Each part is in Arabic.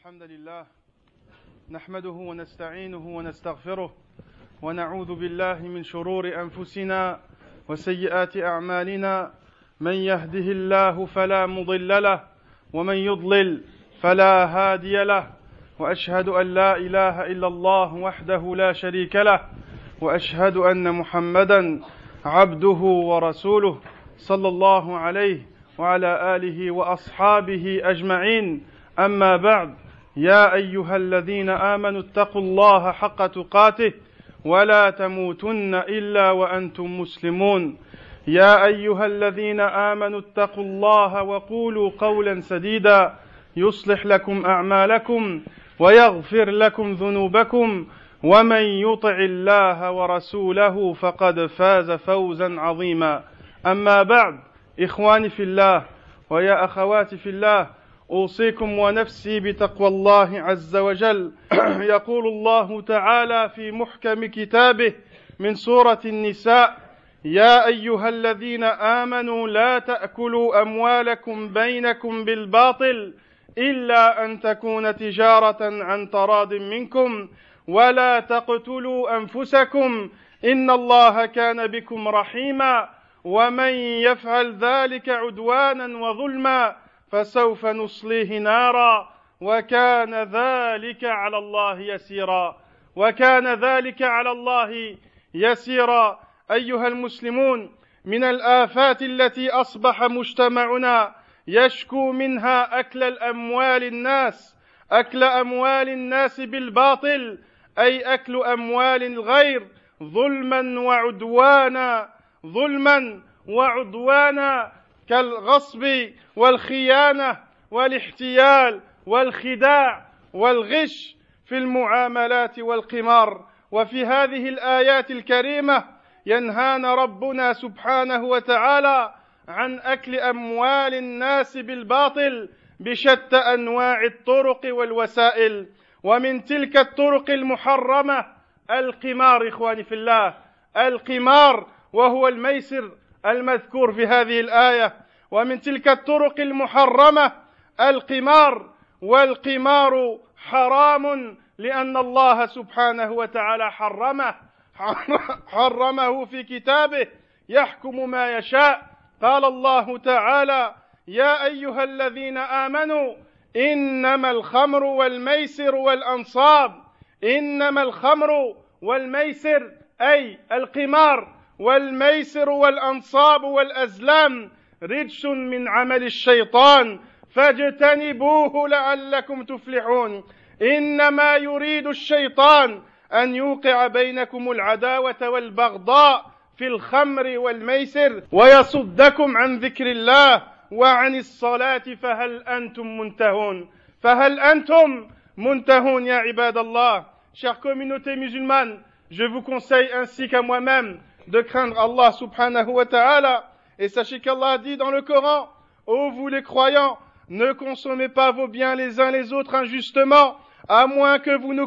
الحمد لله نحمده ونستعينه ونستغفره ونعوذ بالله من شرور أنفسنا وسيئات أعمالنا من يهده الله فلا مضل له ومن يضلل فلا هادي له وأشهد أن لا إله إلا الله وحده لا شريك له وأشهد أن محمدا عبده ورسوله صلى الله عليه وعلى آله وأصحابه أجمعين. أما بعد يا أيها الذين آمنوا اتقوا الله حق تقاته ولا تموتن إلا وأنتم مسلمون. يا أيها الذين آمنوا اتقوا الله وقولوا قولا سديدا يصلح لكم أعمالكم ويغفر لكم ذنوبكم ومن يطع الله ورسوله فقد فاز فوزا عظيما. أما بعد إخواني في الله ويا أخواتي في الله أوصيكم ونفسي بتقوى الله عز وجل. يقول الله تعالى في محكم كتابه من سورة النساء يا أيها الذين آمنوا لا تأكلوا أموالكم بينكم بالباطل إلا أن تكون تجارة عن تراض منكم ولا تقتلوا أنفسكم إن الله كان بكم رحيما ومن يفعل ذلك عدوانا وظلما فسوف نصليه نارا وكان ذلك على الله يسيرا. وكان ذلك على الله يسيرا. أيها المسلمون من الآفات التي أصبح مجتمعنا يشكو منها أكل الأموال الناس أكل أموال الناس بالباطل أي أكل أموال الغير ظلما وعدوانا ظلما وعدوانا كالغصب والخيانة والاحتيال والخداع والغش في المعاملات والقمار. وفي هذه الآيات الكريمة ينهانا ربنا سبحانه وتعالى عن أكل أموال الناس بالباطل بشتى أنواع الطرق والوسائل. ومن تلك الطرق المحرمة القمار إخواني في الله. القمار وهو الميسر المذكور في هذه الآية ومن تلك الطرق المحرمة القمار والقمار حرام لأن الله سبحانه وتعالى حرمه حرمه في كتابه يحكم ما يشاء. قال الله تعالى يا أيها الذين آمنوا إنما الخمر والميسر والأنصاب إنما الخمر والميسر أي القمار والميسر والأنصاب والأزلام رجس من عمل الشيطان فاجتنبوه لعلكم تفلحون. إنما يريد الشيطان أن يوقع بينكم العداوة والبغضاء في الخمر والميسر ويصدكم عن ذكر الله وعن الصلاة فهل أنتم منتهون؟ فهل أنتم منتهون يا عباد الله؟ Chère communauté musulmane je vous conseille ainsi qu'à moi-même de craindre Allah subhanahu wa ta'ala et sachez qu'Allah dit dans le Coran ô vous les croyants ne consommez pas vos biens les uns les autres injustement à moins que vous ne,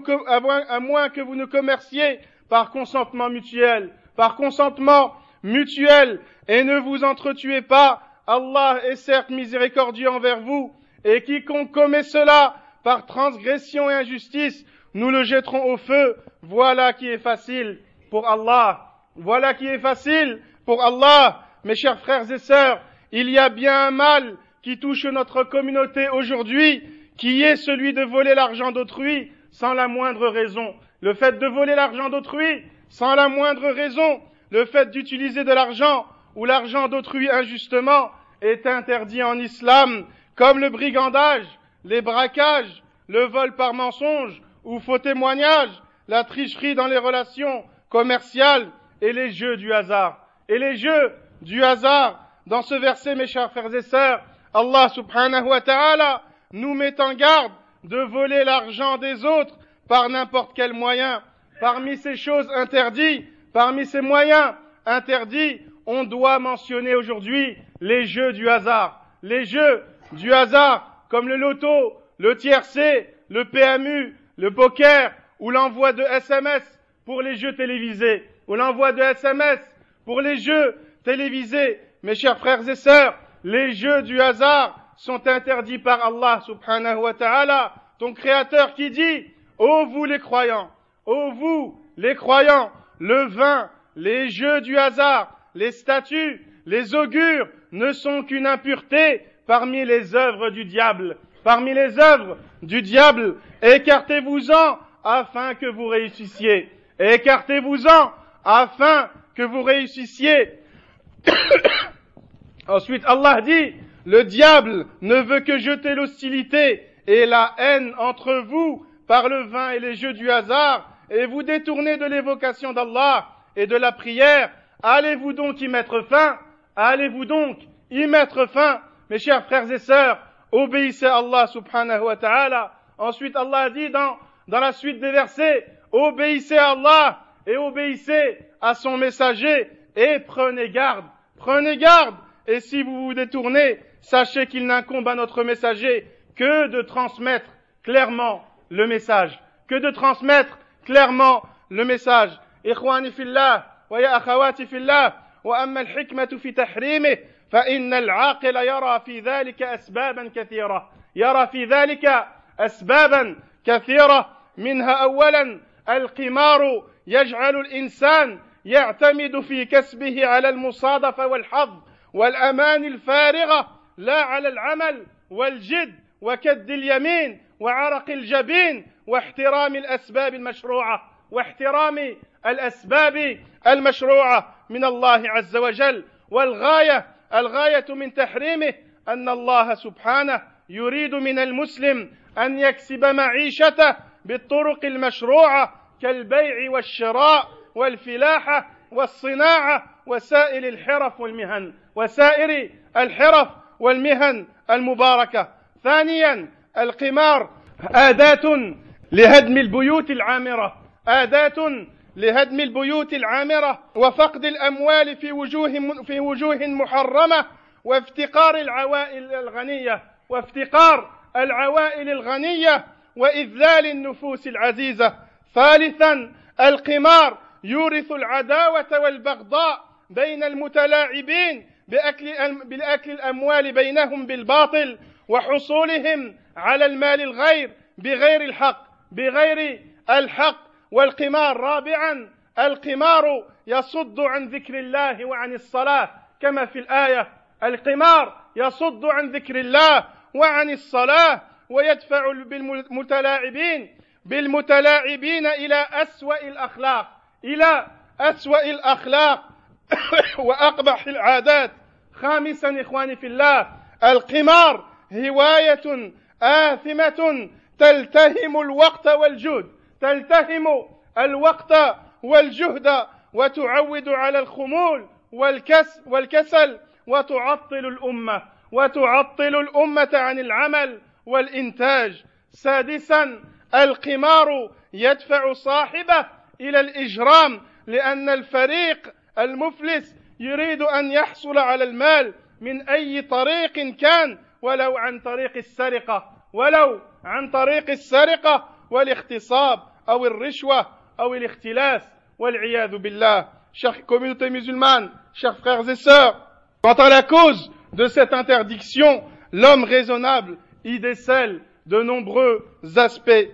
à moins, que vous ne commerciez par consentement mutuel, par consentement mutuel, et ne vous entretuez pas. Allah est certes miséricordieux envers vous, et quiconque commet cela par transgression et injustice, nous le jetterons au feu. Voilà qui est facile pour Allah. Voilà qui est facile pour Allah. Mes chers frères et sœurs, il y a bien un mal qui touche notre communauté aujourd'hui, qui est celui de voler l'argent d'autrui sans la moindre raison. Le fait de voler l'argent d'autrui sans la moindre raison, le fait d'utiliser de l'argent ou l'argent d'autrui injustement est interdit en islam, comme le brigandage, les braquages, le vol par mensonge ou faux témoignage, la tricherie dans les relations commerciales et les jeux du hasard. Et les jeux du hasard, dans ce verset, mes chers frères et sœurs, Allah subhanahu wa ta'ala nous met en garde de voler l'argent des autres par n'importe quel moyen. Parmi ces choses interdites, parmi ces moyens interdits, on doit mentionner aujourd'hui les jeux du hasard. Les jeux du hasard comme le loto, le tiercé, le PMU, le poker ou l'envoi de SMS pour les jeux télévisés, ou l'envoi de SMS pour les jeux télévisés. Mes chers frères et sœurs, les jeux du hasard sont interdits par Allah subhanahu wa ta'ala ton Créateur qui dit, ô vous les croyants, ô vous les croyants, le vin, les jeux du hasard, les statues, les augures ne sont qu'une impureté parmi les œuvres du diable. Parmi les œuvres du diable, écartez-vous-en afin que vous réussissiez. Écartez-vous-en afin que vous réussissiez. Ensuite, Allah dit, le diable ne veut que jeter l'hostilité et la haine entre vous par le vin et les jeux du hasard et vous détourner de l'évocation d'Allah et de la prière. Allez-vous donc y mettre fin? Allez-vous donc y mettre fin? Mes chers frères et sœurs, obéissez à Allah subhanahu wa ta'ala. Ensuite, Allah dit dans, dans la suite des versets, obéissez à Allah et obéissez à son messager et prenez garde. Prenez garde. Et si vous vous détournez, sachez qu'il n'incombe à notre messager que de transmettre clairement le message. Que de transmettre clairement le message. إخواني في الله ويا أخواتي في الله وأما الحكمة في تحريمه فإن العاقل يرى في ذلك أسبابا كثيرة يرى في ذلك أسبابا كثيرة منها أولا القمار يجعل الإنسان يعتمد في كسبه على المصادفة والحظ والأمان الفارغة لا على العمل والجد وكد اليمين وعرق الجبين واحترام الأسباب المشروعة واحترام الأسباب المشروعة من الله عز وجل. والغاية الغاية من تحريمه أن الله سبحانه يريد من المسلم أن يكسب معيشته بالطرق المشروعة كالبيع والشراء والفلاحة والصناعة وسائر الحرف والمهن وسائر الحرف والمهن المباركة. ثانيا القمار. آداة لهدم البيوت العامرة. آداة لهدم البيوت العامرة وفقد الأموال في وجوه في وجوه محرمة وافتقار العوائل الغنية وافتقار العوائل الغنية وإذلال النفوس العزيزة. ثالثا القمار يورث العداوة والبغضاء بين المتلاعبين بأكل, بأكل الأموال بينهم بالباطل وحصولهم على المال الغير بغير الحق بغير الحق. والقمار رابعا القمار يصد عن ذكر الله وعن الصلاة كما في الآية القمار يصد عن ذكر الله وعن الصلاة ويدفع بالمتلاعبين بالمتلاعبين إلى أسوأ الأخلاق إلى أسوأ الأخلاق. وأقبح العادات. خامسا إخواني في الله القمار هواية آثمة. تلتهم الوقت والجهد تلتهم الوقت والجهد وتعود على الخمول والكس والكسل وتعطل الأمة وتعطل الأمة عن العمل والإنتاج. سادسا القمار يدفع صاحبه إلى الإجرام لأن الفريق المفلس يريد أن يحصل على المال من أي طريق كان ولو عن طريق السرقة ولو عن طريق السرقة والاغتصاب أو الرشوة أو الاختلاس والعياذ بالله chère communauté musulmane, chers frères et sœurs, quant à la cause de cette interdiction, l'homme raisonnable y décèle de nombreux aspects.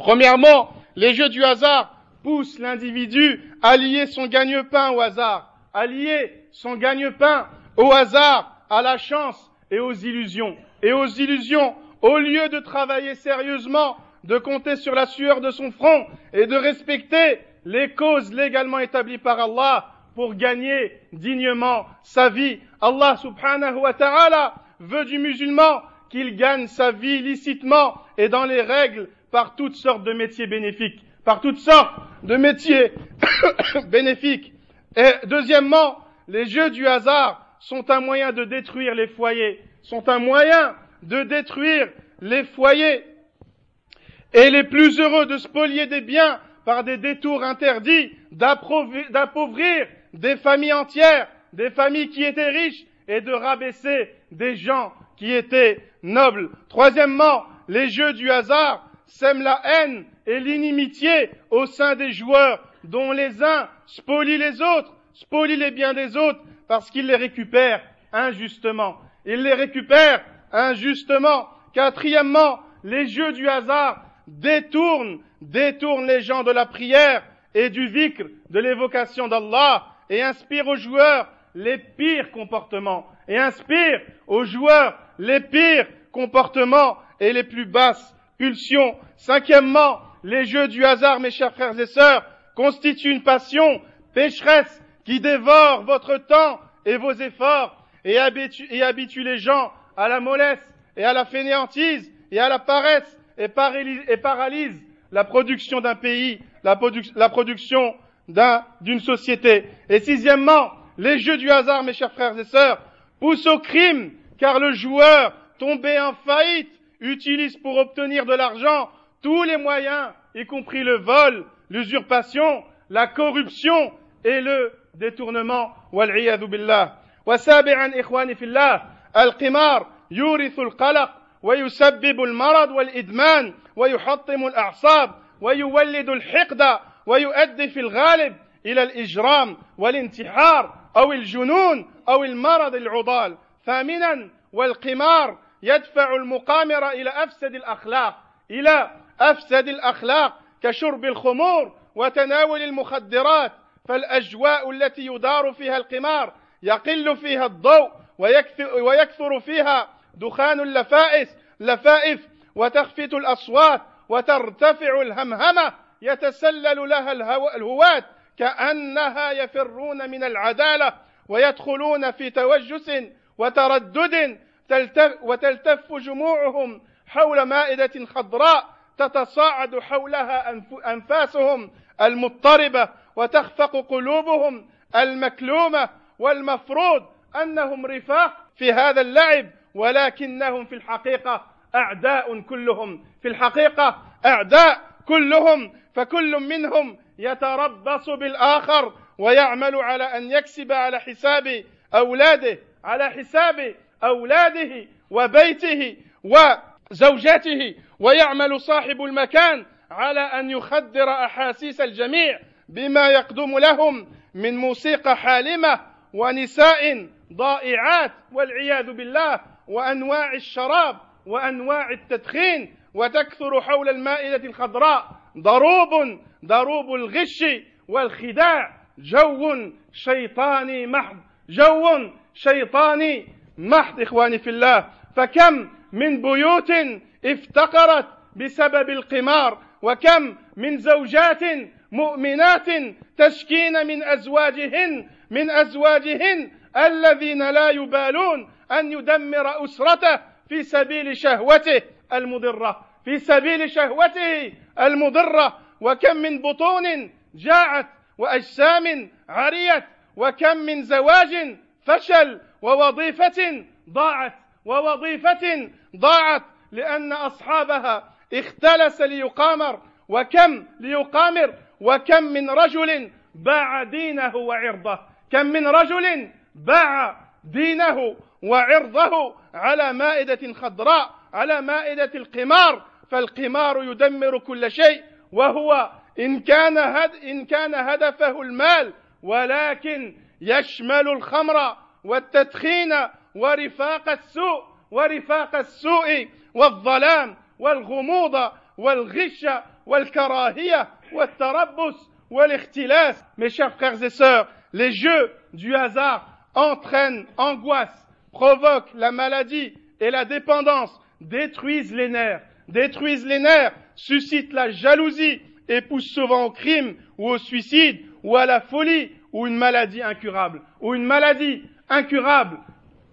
Premièrement, les jeux du hasard poussent l'individu à lier son gagne-pain au hasard, à lier son gagne-pain au hasard, à la chance et aux illusions. Et aux illusions, au lieu de travailler sérieusement, de compter sur la sueur de son front et de respecter les causes légalement établies par Allah pour gagner dignement sa vie. Allah subhanahu wa ta'ala veut du musulman qu'il gagne sa vie licitement et dans les règles par toutes sortes de métiers bénéfiques, par toutes sortes de métiers bénéfiques. Et deuxièmement, les jeux du hasard sont un moyen de détruire les foyers, sont un moyen de détruire les foyers. Et les plus heureux de spolier des biens par des détours interdits, d'appauvrir des familles entières, des familles qui étaient riches, et de rabaisser des gens qui étaient nobles. Troisièmement, les jeux du hasard sèment la haine et l'inimitié au sein des joueurs, dont les uns spolient les autres, spolient les biens des autres, parce qu'ils les récupèrent injustement. Ils les récupèrent injustement. Quatrièmement, les jeux du hasard détournent, détournent les gens de la prière et du vikr, de l'évocation d'Allah, et inspirent aux joueurs les pires comportements, et inspirent aux joueurs les pires comportements et les plus basses pulsions. Cinquièmement, les jeux du hasard, mes chers frères et sœurs, constituent une passion pécheresse qui dévore votre temps et vos efforts et habitue, les gens à la mollesse et à la fainéantise et à la paresse et paralyse, la production d'un pays, la, la production d'une société. Et sixièmement, les jeux du hasard, mes chers frères et sœurs, poussent au crime, car le joueur tombé en faillite utilise pour obtenir de l'argent tous les moyens, y compris le vol, l'usurpation, la corruption et le détournement. والعياذ بالله. وسابعا إخواني في الله القمار يورث القلق ويسبب المرض والإدمان ويحطم الأعصاب ويولد الحقد ويؤدي في الغالب إلى الإجرام والانتحار أو الجنون أو المرض العضال ثامنا والقمار يدفع المقامر إلى أفسد الأخلاق إلى أفسد الأخلاق كشرب الخمور وتناول المخدرات فالأجواء التي يدار فيها القمار يقل فيها الضوء ويكثر فيها دخان اللفائف لفائف وتخفت الأصوات وترتفع الهمهمة يتسلل لها الهواة كأنها يفرون من العدالة ويدخلون في توجس وتردد وتلتف جموعهم حول مائدة خضراء تتصاعد حولها أنفاسهم المضطربة وتخفق قلوبهم المكلومة والمفروض أنهم رفاق في هذا اللعب ولكنهم في الحقيقة أعداء كلهم. في الحقيقة أعداء كلهم فكل منهم يتربص بالآخر ويعمل على أن يكسب على حساب أولاده على حساب أولاده وبيته وزوجته ويعمل صاحب المكان على أن يخدر أحاسيس الجميع بما يقدم لهم من موسيقى حالمة ونساء ضائعات والعياذ بالله وأنواع الشراب وأنواع التدخين وتكثر حول المائدة الخضراء. ضروب ضروب الغش والخداع جو شيطاني محض جو شيطاني محض إخواني في الله. فكم من بيوت افتقرت بسبب القمار وكم من زوجات مؤمنات تشكين من أزواجهن من أزواجهن الذين لا يبالون أن يدمر أسرته في سبيل شهوته المضرة في سبيل شهوته المضرة. وكم من بطون جاعت وأجسام عريت وكم من زواج فشل ووظيفة ضاعت ووظيفة ضاعت لأن أصحابها اختلس ليقامر وكم ليقامر وكم من رجل باع دينه وعرضه كم من رجل باع دينه وعرضه على مائدة خضراء على مائدة القمار فالقمار يدمر كل شيء وهو إن كان هد إن كان هدفه المال ولكن يشمل الخمر والتدخين ورفاق السوء ورفاق السوء والظلام والغموض والغش والكراهية والتربص والاختلاس Mes chers frères et sœurs, les jeux du hasard entraînent angoisse, provoquent la maladie et la dépendance, détruisent les nerfs, détruisent les nerfs, suscitent la jalousie et poussent souvent au crime ou au suicide ou à la folie ou une maladie incurable ou une maladie incurable.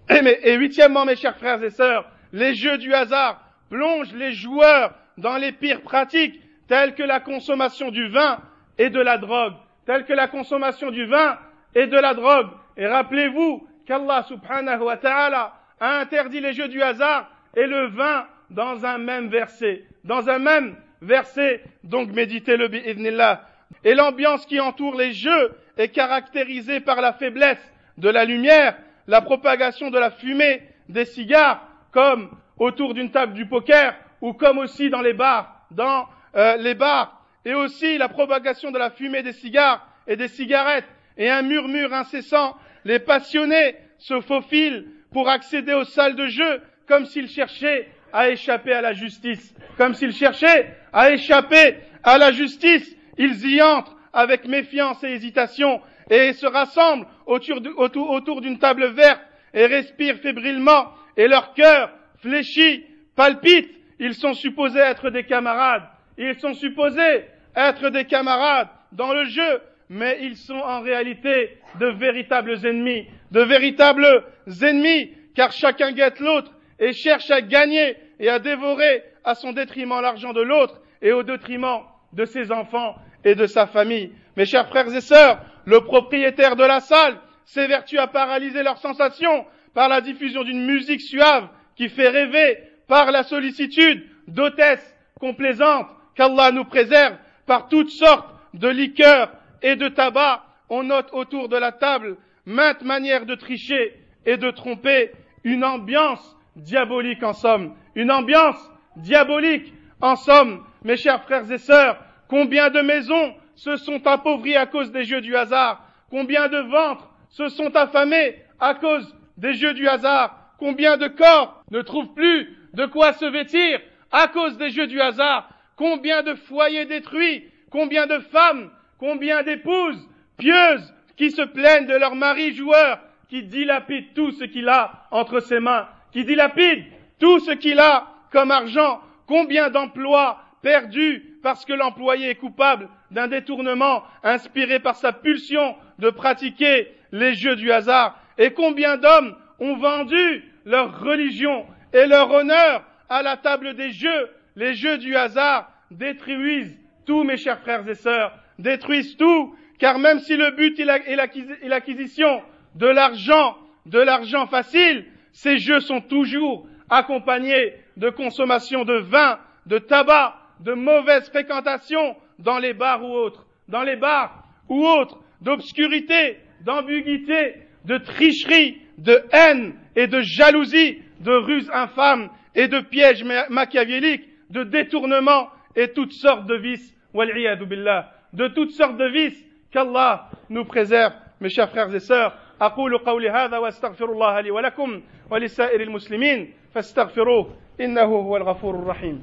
Et, huitièmement, mes chers frères et sœurs, les jeux du hasard plongent les joueurs dans les pires pratiques telles que la consommation du vin et de la drogue, telles que la consommation du vin et de la drogue. Et rappelez-vous qu'Allah subhanahu wa ta'ala a interdit les jeux du hasard et le vin dans un même verset. Dans un même verset, donc méditez-le bi'idnillah. Et l'ambiance qui entoure les jeux est caractérisée par la faiblesse de la lumière, la propagation de la fumée, des cigares, comme autour d'une table du poker, ou comme aussi dans les bars, dans euh, les bars, et aussi la propagation de la fumée des cigares et des cigarettes, et un murmure incessant. Les passionnés se faufilent pour accéder aux salles de jeu comme s'ils cherchaient à échapper à la justice. Comme s'ils cherchaient à échapper à la justice, ils y entrent avec méfiance et hésitation et se rassemblent autour, d'une table verte et respirent fébrilement et leur cœur fléchit, palpite. Ils sont supposés être des camarades. Ils sont supposés être des camarades dans le jeu, mais ils sont en réalité de véritables ennemis, de véritables ennemis, car chacun guette l'autre et cherche à gagner et à dévorer à son détriment l'argent de l'autre et au détriment de ses enfants et de sa famille. Mes chers frères et sœurs, le propriétaire de la salle s'évertue à paralyser leurs sensations par la diffusion d'une musique suave qui fait rêver, par la sollicitude d'hôtesses complaisantes, qu'Allah nous préserve, par toutes sortes de liqueurs et de tabac, on note autour de la table maintes manières de tricher et de tromper, une ambiance diabolique en somme, une ambiance diabolique en somme, mes chers frères et sœurs, combien de maisons se sont appauvries à cause des jeux du hasard, combien de ventres se sont affamés à cause des jeux du hasard, combien de corps ne trouvent plus de quoi se vêtir à cause des jeux du hasard, combien de foyers détruits, combien de femmes, combien d'épouses pieuses qui se plaignent de leur mari joueur, qui dilapide tout ce qu'il a entre ses mains, qui dilapide tout ce qu'il a comme argent, combien d'emplois perdus parce que l'employé est coupable d'un détournement inspiré par sa pulsion de pratiquer les jeux du hasard, et combien d'hommes ont vendu leur religion et leur honneur à la table des jeux, les jeux du hasard détruisent tout, mes chers frères et sœurs, détruisent tout, car même si le but est l'acquisition de l'argent, de l'argent facile, ces jeux sont toujours accompagnés de consommation de vin, de tabac, de mauvaise fréquentation dans les bars ou autres, dans les bars ou autres, d'obscurité, d'ambiguïté, de tricherie, de haine et de jalousie, de ruses infâmes et de pièges machiavéliques, de détournements et toutes sortes de vices, billah, de toutes sortes de vices, qu'Allah nous préserve, mes chers frères et sœurs. أقول قولي هذا وأستغفر الله لي ولكم ولسائر المسلمين فاستغفروه إنه هو الغفور الرحيم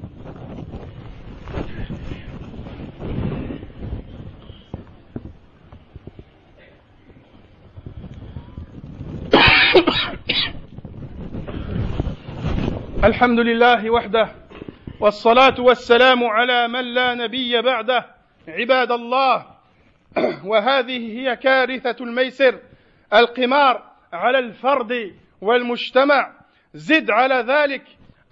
الحمد لله وحده والصلاة والسلام على من لا نبي بعده عباد الله. وهذه هي كارثة الميسر القمار على الفرد والمجتمع. زد على ذلك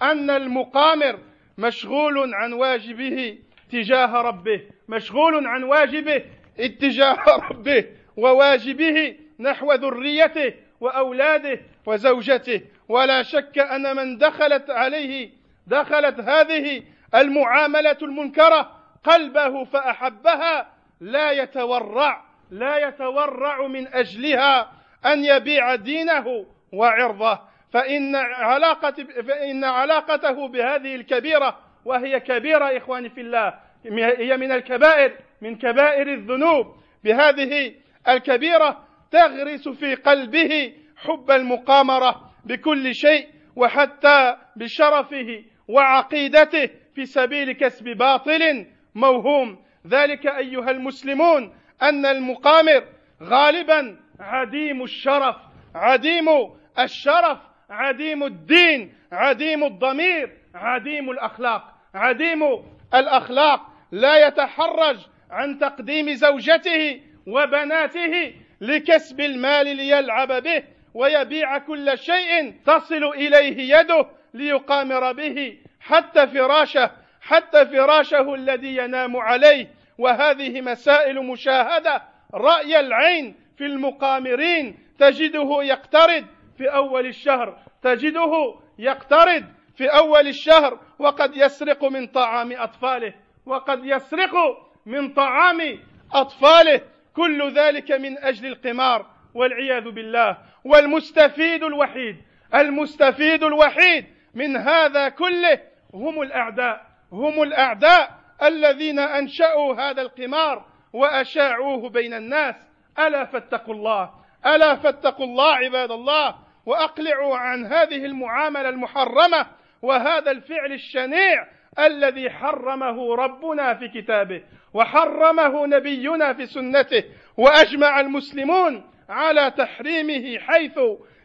أن المقامر مشغول عن واجبه تجاه ربه مشغول عن واجبه اتجاه ربه وواجبه نحو ذريته وأولاده وزوجته. ولا شك أن من دخلت عليه دخلت هذه المعاملة المنكرة قلبه فأحبها لا يتورع لا يتورع من أجلها أن يبيع دينه وعرضه. فإن, علاقة فإن علاقته بهذه الكبيرة وهي كبيرة إخواني في الله هي من الكبائر من كبائر الذنوب بهذه الكبيرة تغرس في قلبه حب المقامرة. بكل شيء وحتى بشرفه وعقيدته في سبيل كسب باطل موهوم. ذلك أيها المسلمون أن المقامر غالبا عديم الشرف عديم الشرف عديم الدين عديم الضمير عديم الأخلاق. عديم الأخلاق لا يتحرج عن تقديم زوجته وبناته لكسب المال ليلعب به. ويبيع كل شيء تصل إليه يده ليقامر به حتى فراشه حتى فراشه الذي ينام عليه. وهذه مسائل مشاهدة رأي العين في المقامرين تجده يقترض في أول الشهر تجده يقترض في أول الشهر وقد يسرق من طعام أطفاله وقد يسرق من طعام أطفاله. كل ذلك من أجل القمار والعياذ بالله. والمستفيد الوحيد. المستفيد الوحيد من هذا كله هم الأعداء. هم الأعداء الذين أنشأوا هذا القمار وأشاعوه بين الناس. ألا فاتقوا الله. ألا فاتقوا الله عباد الله وأقلعوا عن هذه المعاملة المحرمة وهذا الفعل الشنيع الذي حرمه ربنا في كتابه وحرمه نبينا في سنته وأجمع المسلمون على تحريمه حيث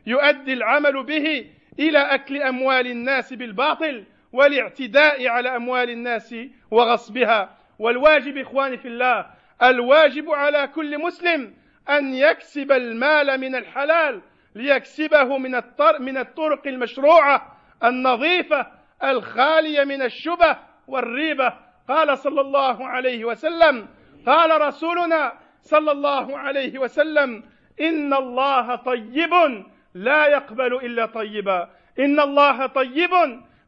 يؤدي العمل به إلى أكل أموال الناس بالباطل والاعتداء على أموال الناس وغصبها. والواجب إخواني في الله الواجب على كل مسلم أن يكسب المال من الحلال ليكسبه من من الطرق المشروعة النظيفة الخالية من الشبه والريبة. قال صلى الله عليه وسلم قال رسولنا صلى الله عليه وسلم ان الله طيب. لا يقبل الا طيبا. ان الله طيب.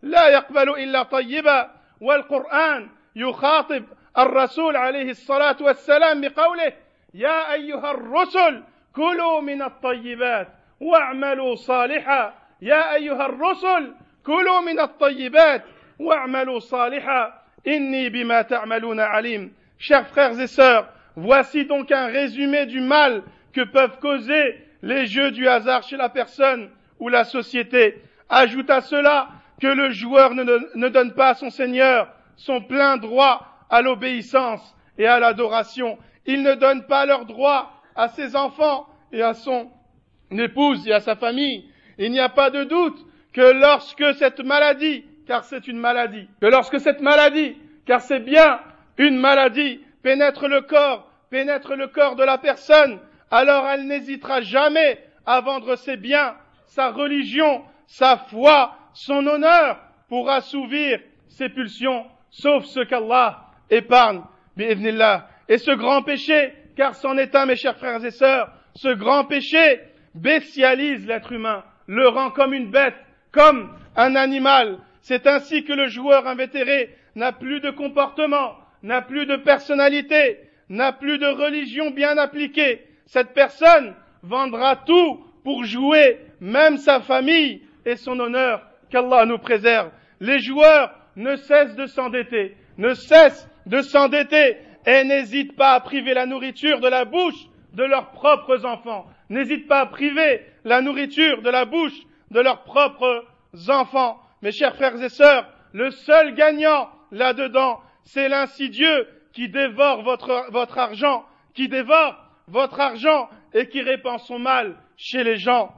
لا يقبل الا طيبا. والقران يخاطب الرسول عليه الصلاه والسلام بقوله يا ايها الرسل كلوا من الطيبات واعملوا صالحا. يا ايها الرسل كلوا من الطيبات واعملوا صالحا. inni bima ta'maluna alim chers frères et sœurs voici donc un résumé du mal que peuvent causer les jeux du hasard chez la personne ou la société ajoute à cela que le joueur ne, ne donne pas à son Seigneur son plein droit à l'obéissance et à l'adoration. Il ne donne pas leur droit à ses enfants et à son épouse et à sa famille. Il n'y a pas de doute que lorsque cette maladie, car c'est une maladie, que lorsque cette maladie, car c'est bien une maladie, pénètre le corps, pénètre le corps de la personne, alors elle n'hésitera jamais à vendre ses biens, sa religion, sa foi, son honneur pour assouvir ses pulsions, sauf ce qu'Allah épargne, Et ce grand péché, car c'en est un, mes chers frères et sœurs, ce grand péché bestialise l'être humain, le rend comme une bête, comme un animal. C'est ainsi que le joueur invétéré n'a plus de comportement, n'a plus de personnalité, n'a plus de religion bien appliquée. Cette personne vendra tout pour jouer, même sa famille et son honneur. Qu'Allah nous préserve. Les joueurs ne cessent de s'endetter, ne cessent de s'endetter et n'hésitent pas à priver la nourriture de la bouche de leurs propres enfants. N'hésitent pas à priver la nourriture de la bouche de leurs propres enfants. Mes chers frères et sœurs, le seul gagnant là-dedans, c'est l'insidieux qui dévore votre, votre argent, qui dévore votre argent et qui répand son mal chez les gens.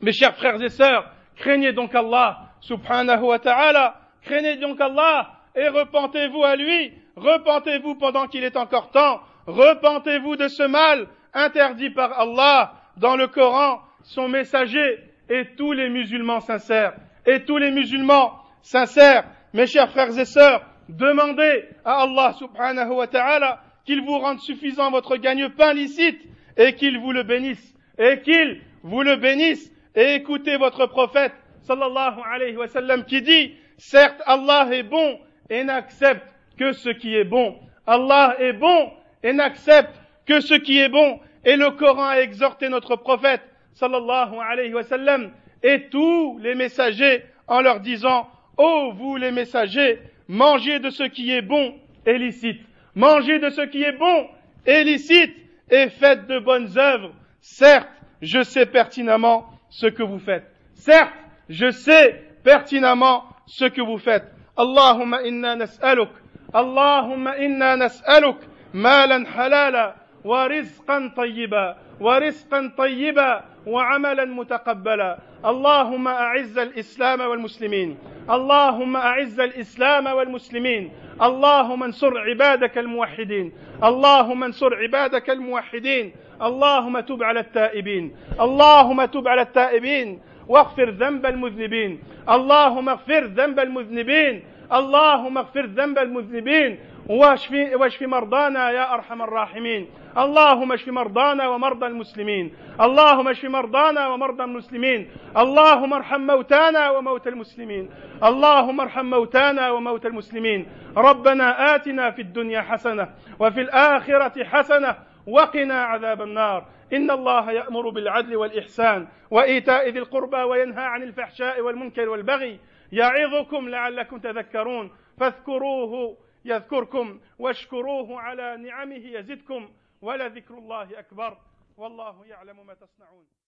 Mes chers frères et sœurs, craignez donc Allah, subhanahu wa ta'ala, craignez donc Allah et repentez-vous à lui, repentez-vous pendant qu'il est encore temps, repentez-vous de ce mal interdit par Allah. Dans le Coran, son messager et tous les musulmans sincères. Et tous les musulmans sincères, mes chers frères et sœurs, demandez à Allah subhanahu wa ta'ala qu'il vous rende suffisant votre gagne-pain licite et qu'il vous le bénisse. Et qu'il vous le bénisse. Et écoutez votre prophète sallallahu alayhi wa sallam qui dit, certes Allah est bon et n'accepte que ce qui est bon. Allah est bon et n'accepte que ce qui est bon. Et le Coran a exhorté notre prophète sallallahu alayhi wa sallam et tous les messagers en leur disant Ô vous les messagers, mangez de ce qui est bon et licite Mangez de ce qui est bon et licite et faites de bonnes œuvres. Certes, je sais pertinemment ce que vous faites. Certes, je sais pertinemment ce que vous faites. Allahumma inna nas'aluk. Allahumma inna nas'aluk malan halala wa rizqan tayyiba wa rizqan tayyiba وعملا متقبلا اللهم اعز الاسلام والمسلمين اللهم اعز الاسلام والمسلمين اللهم انصر عبادك الموحدين. اللهم انصر عبادك الموحدين. اللهم تب على التائبين. اللهم تب على التائبين. واغفر ذنب المذنبين. اللهم اغفر ذنب المذنبين. اللهم اغفر ذنب المذنبين واشف واشف مرضانا يا أرحم الراحمين. اللهم اشف مرضانا ومرضى المسلمين. اللهم اشف مرضانا ومرضى المسلمين. اللهم ارحم موتانا وموتى المسلمين. اللهم ارحم موتانا وموتى المسلمين. ربنا آتنا في الدنيا حسنة وفي الآخرة حسنة وقنا عذاب النار. إن الله يأمر بالعدل والإحسان وإيتاء ذي القربى وينهى عن الفحشاء والمنكر والبغي يعظكم لعلكم تذكرون فاذكروه يذكركم واشكروه على نعمه يزدكم ولذكر الله أكبر والله يعلم ما تصنعون.